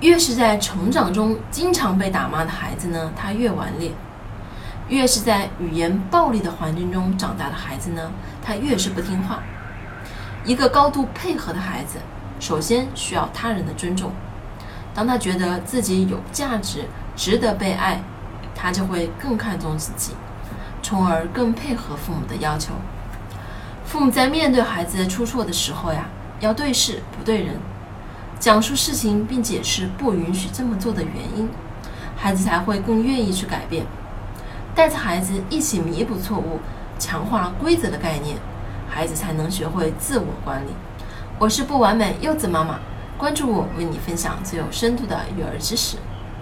越是在成长中经常被打骂的孩子呢，他越顽劣；越是在语言暴力的环境中长大的孩子呢，他越是不听话。一个高度配合的孩子，首先需要他人的尊重。当他觉得自己有价值、值得被爱，他就会更看重自己，从而更配合父母的要求。父母在面对孩子出错的时候呀，要对事不对人，讲述事情并解释不允许这么做的原因，孩子才会更愿意去改变。带着孩子一起弥补错误，强化规则的概念，孩子才能学会自我管理。我是不完美柚子妈妈。关注我，为你分享最有深度的育儿知识。